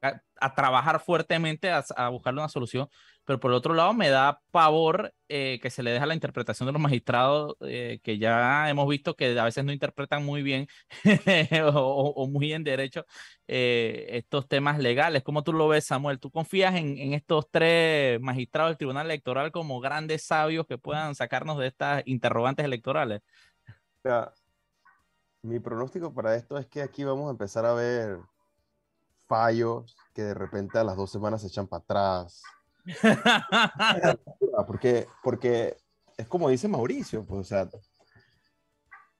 [SPEAKER 1] a, a trabajar fuertemente a, a, buscarle una solución. Pero por el otro lado, me da pavor eh, que se le deja la interpretación de los magistrados, eh, que ya hemos visto que a veces no interpretan muy bien o, o, muy en derecho eh, estos temas legales. ¿Cómo tú lo ves, Samuel? ¿Tú confías en, estos tres magistrados del Tribunal Electoral como grandes sabios que puedan sacarnos de estas interrogantes electorales?
[SPEAKER 2] Ya, mi pronóstico para esto es que aquí vamos a empezar a ver fallos que de repente a las dos semanas se echan para atrás. Porque, porque es como dice Mauricio, pues, o sea,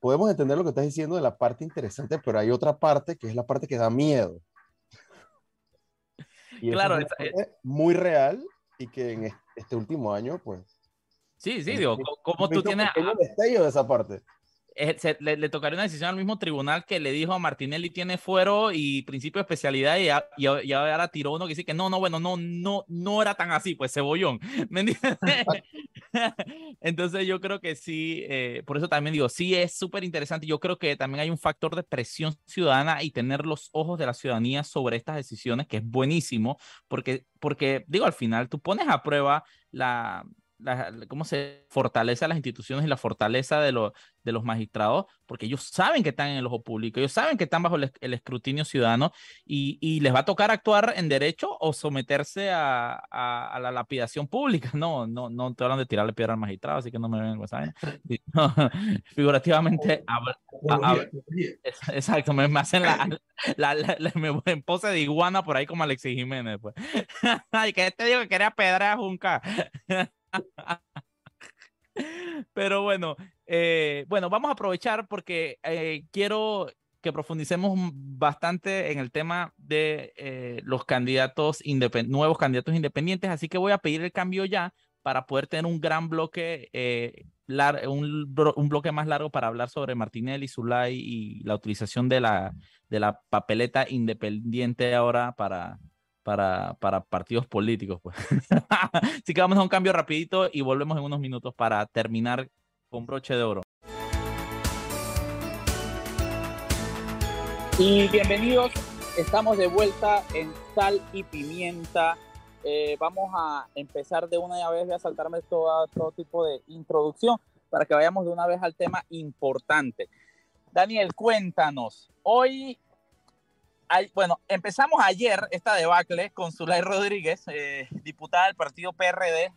[SPEAKER 2] podemos entender lo que estás diciendo de la parte interesante, pero hay otra parte que es la parte que da miedo. Y claro, es, muy real y que en este último año, pues.
[SPEAKER 1] Sí, sí, digo, como tú tienes.
[SPEAKER 2] Un destello de esa parte
[SPEAKER 1] le, le, tocaría una decisión al mismo tribunal que le dijo a Martinelli tiene fuero y principio de especialidad y, y, ahora tiró uno que dice que no, no, bueno, no, no, no era tan así, pues cebollón. ¿Me? Entonces yo creo que sí, eh, por eso también digo, sí es súper interesante. Yo creo que también hay un factor de presión ciudadana y tener los ojos de la ciudadanía sobre estas decisiones, que es buenísimo, porque, porque digo, al final tú pones a prueba la, cómo se fortalece las instituciones y la fortaleza de, los de los magistrados, porque ellos saben que están en el ojo público, ellos saben que están bajo el, escrutinio ciudadano y, y, les va a tocar actuar en derecho o someterse a, a, la lapidación pública. No, no, no estoy hablando de tirarle piedra al magistrado, así que no me ven, ¿saben? figurativamente, exacto, me, hacen la, la, la, me en pose de iguana por ahí como Alexis Jiménez. Pues. Ay, que este digo que quería pedra a Junca. Pero bueno, eh, bueno, vamos a aprovechar porque eh, quiero que profundicemos bastante en el tema de eh, los candidatos nuevos candidatos independientes, así que voy a pedir el cambio ya para poder tener un gran bloque, un, un, bloque más largo para hablar sobre Martinelli, Zulay y la utilización de la, de la papeleta independiente ahora para, para, para partidos políticos. Pues. Así que vamos a un cambio rapidito y volvemos en unos minutos para terminar con broche de oro. Y bienvenidos, estamos de vuelta en Sal y Pimienta. Eh, vamos a empezar de una vez, voy a saltarme todo, todo tipo de introducción para que vayamos de una vez al tema importante. Daniel, cuéntanos, hoy bueno, empezamos ayer esta debacle con Zulay Rodríguez, eh, diputada del partido PRD,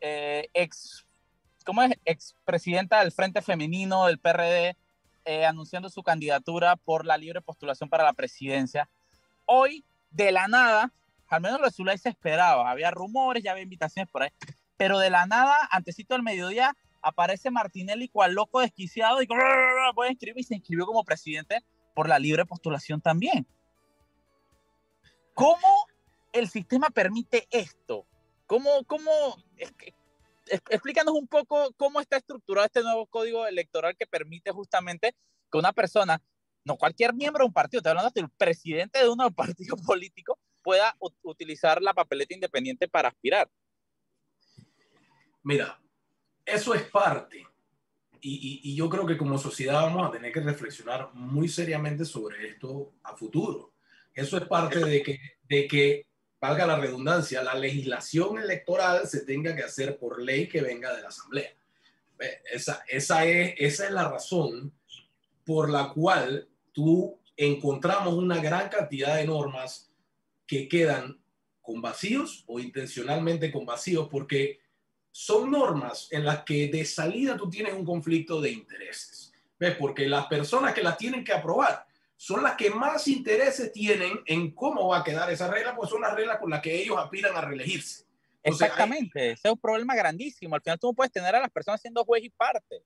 [SPEAKER 1] eh, ex, ¿cómo es? Ex presidenta del Frente Femenino del PRD, eh, anunciando su candidatura por la libre postulación para la presidencia. Hoy, de la nada, al menos lo de Zulay se esperaba, había rumores, ya había invitaciones por ahí, pero de la nada, antesito del mediodía, aparece Martinelli cual loco desquiciado y voy a inscribir y se inscribió como presidente por la libre postulación también. ¿Cómo el sistema permite esto? ¿Cómo, cómo, explícanos un poco cómo está estructurado este nuevo código electoral que permite justamente que una persona, no cualquier miembro de un partido, estoy hablando del presidente de uno partido político, pueda utilizar la papeleta independiente para aspirar.
[SPEAKER 3] Mira, eso es parte y, yo creo que como sociedad vamos a tener que reflexionar muy seriamente sobre esto a futuro. Eso es parte de que, de valga la redundancia, la legislación electoral se tenga que hacer por ley que venga de la Asamblea. Esa, es, esa es la razón por la cual tú encontramos una gran cantidad de normas que quedan con vacíos o intencionalmente con vacíos porque son normas en las que de salida tú tienes un conflicto de intereses. ¿Ves? Porque las personas que las tienen que aprobar son las que más intereses tienen en cómo va a quedar esa regla, pues son las reglas con las que ellos aspiran a reelegirse.
[SPEAKER 1] Exactamente, ese es un problema grandísimo. Al final tú no puedes tener a las personas siendo juez y parte.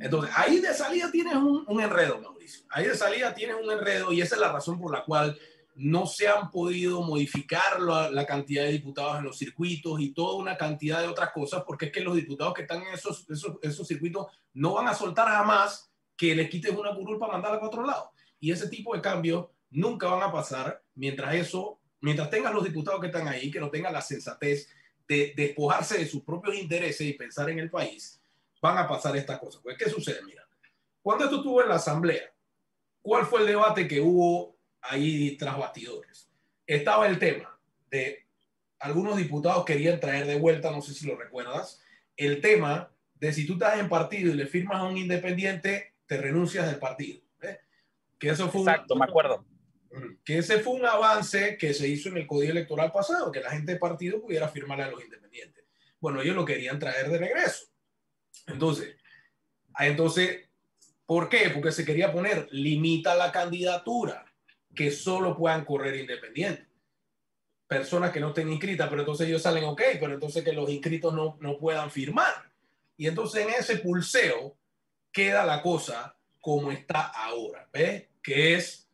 [SPEAKER 3] Entonces, ahí de salida tienes un, un enredo, Mauricio. Ahí de salida tienes un enredo y esa es la razón por la cual no se han podido modificar la, cantidad de diputados en los circuitos y toda una cantidad de otras cosas, porque es que los diputados que están en esos, esos, circuitos no van a soltar jamás que le quites una curul para mandarla a otro lado. Y ese tipo de cambios nunca van a pasar mientras eso, mientras tengan los diputados que están ahí, que no tengan la sensatez de despojarse de sus propios intereses y pensar en el país, van a pasar estas cosas. Pues, ¿qué sucede? Mira, cuando esto estuvo en la Asamblea, ¿cuál fue el debate que hubo ahí tras bastidores. Estaba el tema de algunos diputados querían traer de vuelta, no sé si lo recuerdas, el tema de si tú estás en partido y le firmas a un independiente, te renuncias del partido. Que eso fue
[SPEAKER 1] Exacto, me acuerdo.
[SPEAKER 3] Que ese fue un avance que se hizo en el código electoral pasado, que la gente de partido pudiera firmarle a los independientes. Bueno, ellos lo querían traer de regreso. Entonces, entonces, ¿por qué? Porque se quería poner, limita la candidatura que solo puedan correr independientes. personas que no estén inscritas, pero entonces ellos salen, ok, pero entonces que los inscritos no, no puedan firmar. Y entonces en ese pulseo queda la cosa como está ahora, ¿ves? Que es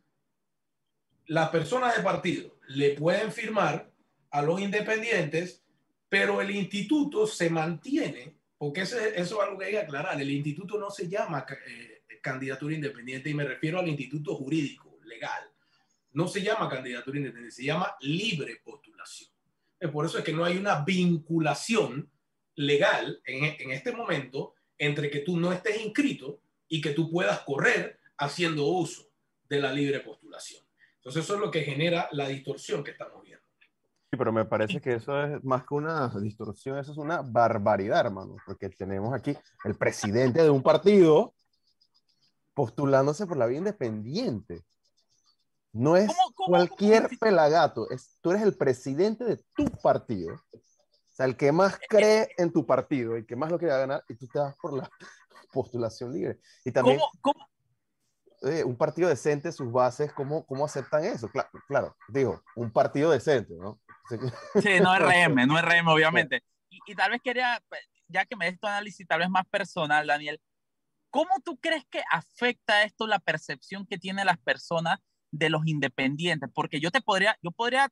[SPEAKER 3] las personas de partido le pueden firmar a los independientes, pero el instituto se mantiene, porque eso, eso es algo que hay que aclarar, el instituto no se llama eh, candidatura independiente y me refiero al instituto jurídico, legal. No se llama candidatura independiente, se llama libre postulación. Por eso es que no hay una vinculación legal en, en este momento entre que tú no estés inscrito y que tú puedas correr haciendo uso de la libre postulación. Entonces eso es lo que genera la distorsión que estamos viendo.
[SPEAKER 2] Sí, pero me parece que eso es más que una distorsión, eso es una barbaridad, hermano, porque tenemos aquí el presidente de un partido postulándose por la vía independiente. No es cualquier pelagato, es, tú eres el presidente de tu partido. O sea, el que más cree en tu partido, el que más lo quiere ganar, y tú te vas por la postulación libre. Y también,
[SPEAKER 1] ¿Cómo,
[SPEAKER 2] un partido decente, sus bases, ¿cómo, cómo aceptan eso? Claro, claro, digo, un partido decente, ¿no?
[SPEAKER 1] Sí, no RM, no es RM, obviamente. Y, y, tal vez quería, ya que me des tu análisis tal vez más personal, Daniel, ¿cómo tú crees que afecta esto la percepción que tienen las personas de los independientes? Porque yo te podría, yo podría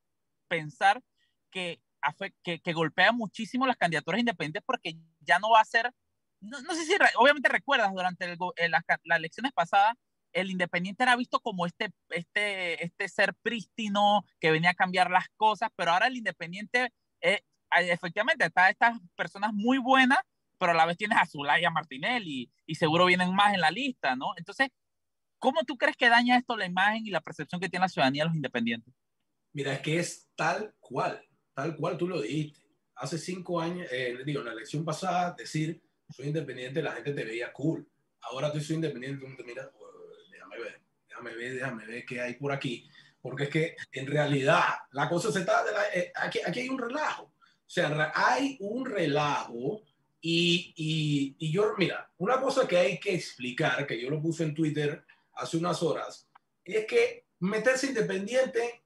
[SPEAKER 1] pensar que, que, que golpea muchísimo las candidaturas independientes porque ya no va a ser no, no, sé si obviamente recuerdas durante el, las, las, elecciones pasadas, el independiente era visto como este, este, este ser prístino que venía a cambiar las cosas, pero ahora el independiente, eh, efectivamente, está estas personas muy buenas, pero a la vez tienes a Zulaya Martinelli y seguro vienen más en la lista, ¿no? Entonces, ¿cómo tú crees que daña esto la imagen y la percepción que tiene la ciudadanía de los independientes?
[SPEAKER 3] Mira, es que es tal cual, tal cual tú lo dijiste. Hace cinco años, eh, digo, en la elección pasada, decir soy independiente, la gente te veía cool. Ahora tú soy independiente, tú te miras, déjame ver, déjame ver, déjame ver qué hay por aquí. Porque es que en realidad la cosa se está, de la, eh, aquí, aquí, hay un relajo. O sea, hay un relajo y, y, y, yo, mira, una cosa que hay que explicar, que yo lo puse en Twitter hace unas horas, es que meterse independiente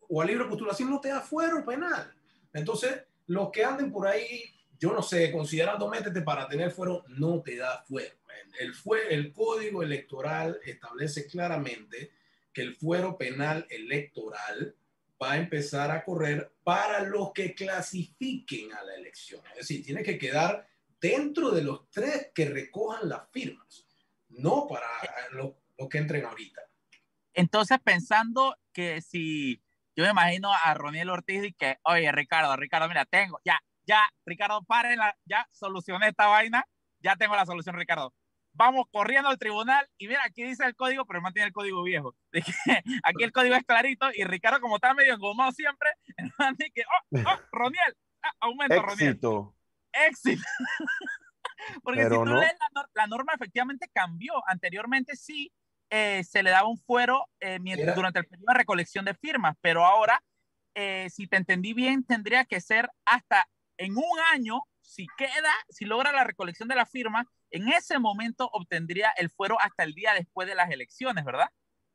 [SPEAKER 3] o a libre postulación no te da fuero penal. Entonces, los que anden por ahí yo no sé, considerando métete para tener fuero, no te da fuero. El, fue, el código electoral establece claramente que el fuero penal electoral va a empezar a correr para los que clasifiquen a la elección. Es decir, tiene que quedar dentro de los tres que recojan las firmas, no para los, que entren ahorita.
[SPEAKER 1] Entonces, pensando que si yo me imagino a Roniel Ortiz y que, oye, Ricardo, Ricardo, mira, tengo, ya, ya, Ricardo, la, ya solucioné esta vaina, ya tengo la solución, Ricardo. Vamos corriendo al tribunal y mira, aquí dice el código, pero mantiene el código viejo. aquí el código es clarito y Ricardo, como está medio engomado siempre, que, oh, oh, Roniel, ah, aumento,
[SPEAKER 2] Éxito.
[SPEAKER 1] Roniel. Éxito. Porque pero si tú no. lees la, la, norma, efectivamente cambió. Anteriormente sí eh, se le daba un fuero eh, mientras, durante el periodo de recolección de firmas, pero ahora, eh, si te entendí bien, tendría que ser hasta en un año, si queda, si logra la recolección de la firma, en ese momento obtendría el fuero hasta el día después de las elecciones, ¿verdad?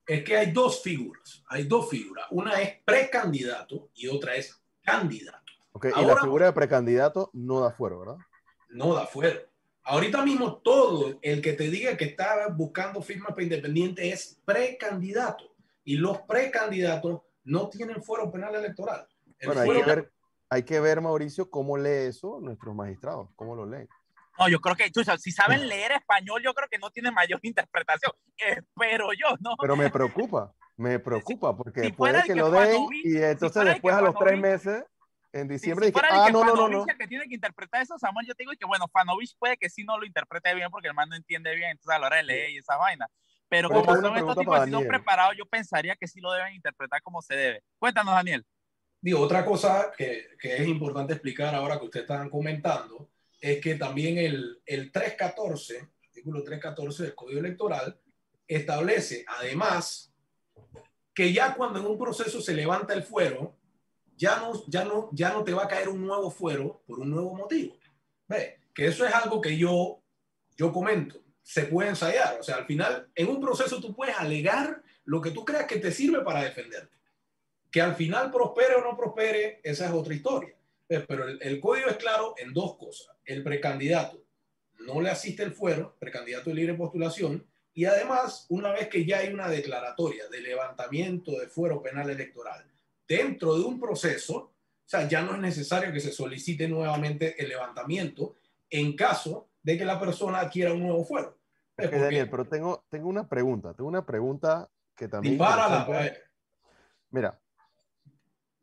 [SPEAKER 3] Es que hay dos figuras, hay dos figuras. Una es precandidato y otra es candidato.
[SPEAKER 2] Okay, Ahora, y la figura de precandidato no da fuero, ¿verdad?
[SPEAKER 3] No da fuero. Ahorita mismo todo el que te diga que está buscando firmas para independiente es precandidato. Y los precandidatos no tienen fuero penal electoral.
[SPEAKER 2] El bueno, fuero hay que ver hay que ver, Mauricio, cómo lee eso nuestros magistrados, cómo lo leen.
[SPEAKER 1] No, yo creo que, chucha, si saben leer español, yo creo que no tiene mayor interpretación. Espero yo, ¿no?
[SPEAKER 2] Pero me preocupa, me preocupa, porque si puede que, que, lo den y entonces si después a los tres meses, en diciembre,
[SPEAKER 1] si,
[SPEAKER 2] dije, ah, no, no, no,
[SPEAKER 1] no. que tiene que interpretar eso, Samuel, yo te digo que, bueno, Fanovich puede que sí no lo interprete bien porque el man no entiende bien, entonces a la hora de leer y esa vaina. Pero, Pero como son estos tipos que preparados, yo pensaría que sí lo deben interpretar como se debe. Cuéntanos, Daniel.
[SPEAKER 3] Digo, otra cosa que, que, es importante explicar ahora que ustedes están comentando es que también el, el 314, artículo 314 del Código Electoral, establece además que ya cuando en un proceso se levanta el fuero, ya no, ya no, ya no te va a caer un nuevo fuero por un nuevo motivo. ¿Ve? Que eso es algo que yo, yo comento. Se puede ensayar. O sea, al final, en un proceso tú puedes alegar lo que tú creas que te sirve para defenderte Que al final prospere o no prospere, esa es otra historia. Pero el, código es claro en dos cosas. El precandidato no le asiste el fuero, precandidato de libre postulación, y además, una vez que ya hay una declaratoria de levantamiento de fuero penal electoral dentro de un proceso, o sea, ya no es necesario que se solicite nuevamente el levantamiento en caso de que la persona adquiera un nuevo fuero.
[SPEAKER 2] Daniel, pero tengo, tengo una pregunta, tengo una pregunta que también... Mira,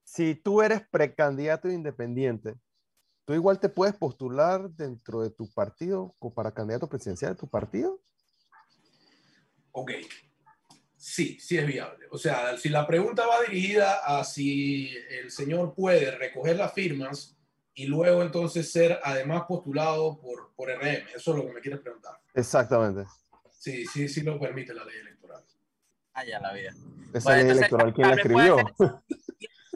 [SPEAKER 2] si tú eres precandidato independiente, ¿tú igual te puedes postular dentro de tu partido o para candidato presidencial de tu partido?
[SPEAKER 3] Ok, sí, sí es viable. O sea, si la pregunta va dirigida a si el señor puede recoger las firmas y luego entonces ser además postulado por, por RM, eso es lo que me quieres preguntar.
[SPEAKER 2] Exactamente.
[SPEAKER 3] Sí, sí, sí lo permite la ley electoral.
[SPEAKER 1] Ah, ya la vida.
[SPEAKER 2] Esa ley electoral, ¿quién la escribió?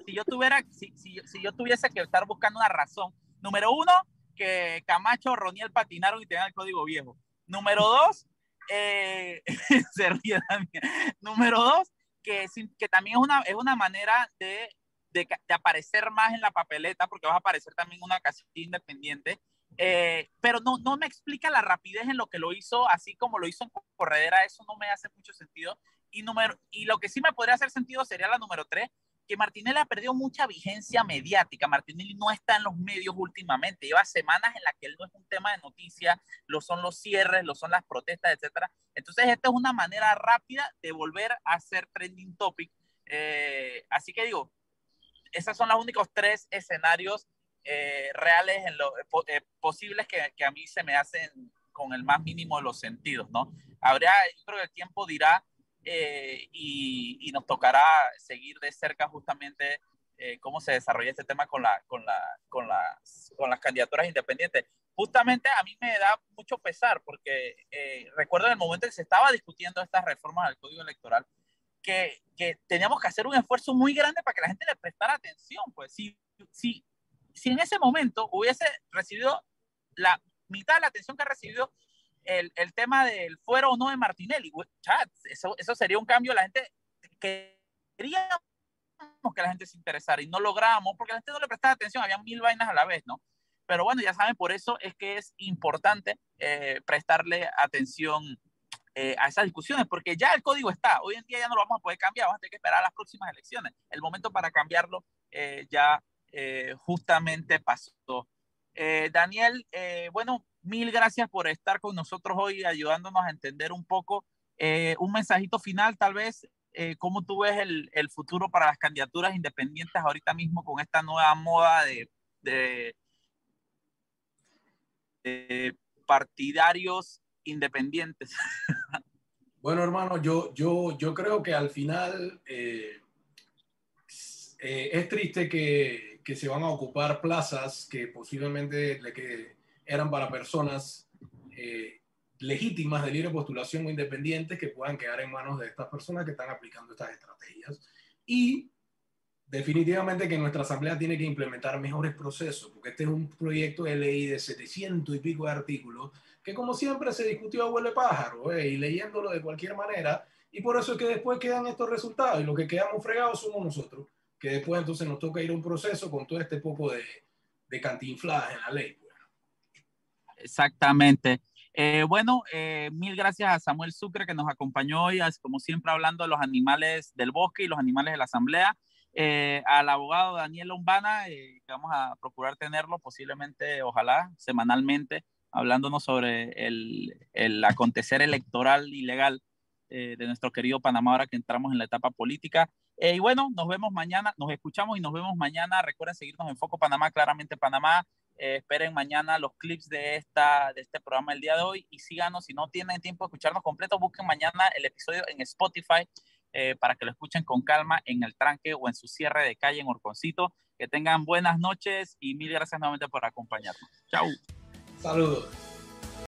[SPEAKER 1] si yo tuviera, si, si, si, yo tuviese que estar buscando una razón, número uno, que Camacho, Roniel patinaron y tenían el código viejo. Número dos, eh, se ríe también. Número dos, que, que también es una, es una manera de, de, de, aparecer más en la papeleta, porque vas a aparecer también una casilla independiente. Eh, pero no, no me explica la rapidez en lo que lo hizo, así como lo hizo en Corredera, eso no me hace mucho sentido. Y, número, y lo que sí me podría hacer sentido sería la número tres, que Martinelli ha perdido mucha vigencia mediática. Martinelli no está en los medios últimamente. Lleva semanas en las que él no es un tema de noticia, lo son los cierres, lo son las protestas, etcétera. Entonces, esta es una manera rápida de volver a ser trending topic. Eh, así que digo, esos son los únicos tres escenarios eh, reales en lo, eh, posibles que, que, a mí se me hacen con el más mínimo de los sentidos, ¿no? Habría, yo creo que el tiempo dirá eh, y, nos tocará seguir de cerca justamente eh, cómo se desarrolla este tema con, la, con, la, con, las, con las candidaturas independientes. Justamente a mí me da mucho pesar porque eh, recuerdo en el momento en que se estaba discutiendo estas reformas del Código Electoral que, que, teníamos que hacer un esfuerzo muy grande para que la gente le prestara atención. Pues si, si, si en ese momento hubiese recibido la mitad de la atención que ha recibido el, el, tema del fuero o no de Martinelli. Chat, eso, eso sería un cambio. La gente queríamos que la gente se interesara y no logramos porque la gente no le prestaba atención, había mil vainas a la vez, ¿no? Pero bueno, ya saben, por eso es que es importante eh, prestarle atención eh, a esas discusiones, porque ya el código está. Hoy en día ya no lo vamos a poder cambiar, vamos a tener que esperar a las próximas elecciones. El momento para cambiarlo eh, ya justamente pasó. Daniel, bueno, Mil gracias por estar con nosotros hoy, ayudándonos a entender un poco. Eh, un mensajito final, tal vez, eh, cómo tú ves el, futuro para las candidaturas independientes ahorita mismo con esta nueva moda de partidarios independientes.
[SPEAKER 3] Bueno, hermano, yo, yo, yo creo que al final eh, es triste que, que, se van a ocupar plazas que posiblemente le que eran para personas eh, legítimas de libre postulación o independientes que puedan quedar en manos de estas personas que están aplicando estas estrategias. Y definitivamente que nuestra asamblea tiene que implementar mejores procesos, porque este es un proyecto de ley de 700 y pico de artículos que como siempre se discutió a huele pájaro eh, y leyéndolo de cualquier manera, y por eso es que después quedan estos resultados y lo que quedamos fregados somos nosotros, que después entonces nos toca ir a un proceso con todo este poco de, de cantinfladas en la ley.
[SPEAKER 1] Exactamente. Eh, bueno, eh, mil gracias a Samuel Sucre que nos acompañó hoy, como siempre, hablando de los animales del bosque y los animales de la asamblea. Eh, al abogado Daniel Lombana, que vamos a procurar tenerlo posiblemente, ojalá, semanalmente, hablándonos sobre el, el acontecer electoral ilegal de nuestro querido Panamá ahora que entramos en la etapa política. y bueno, nos vemos mañana, nos escuchamos y nos vemos mañana. Recuerden seguirnos en Foco Panamá, claramente Panamá. Eh, esperen mañana los clips de, esta, de este programa el día de hoy y síganos. Si no tienen tiempo de escucharnos completo, busquen mañana el episodio en Spotify eh, para que lo escuchen con calma en el tranque o en su cierre de calle en Orconcito. Que tengan buenas noches y mil gracias nuevamente por acompañarnos. Chao.
[SPEAKER 3] Saludos.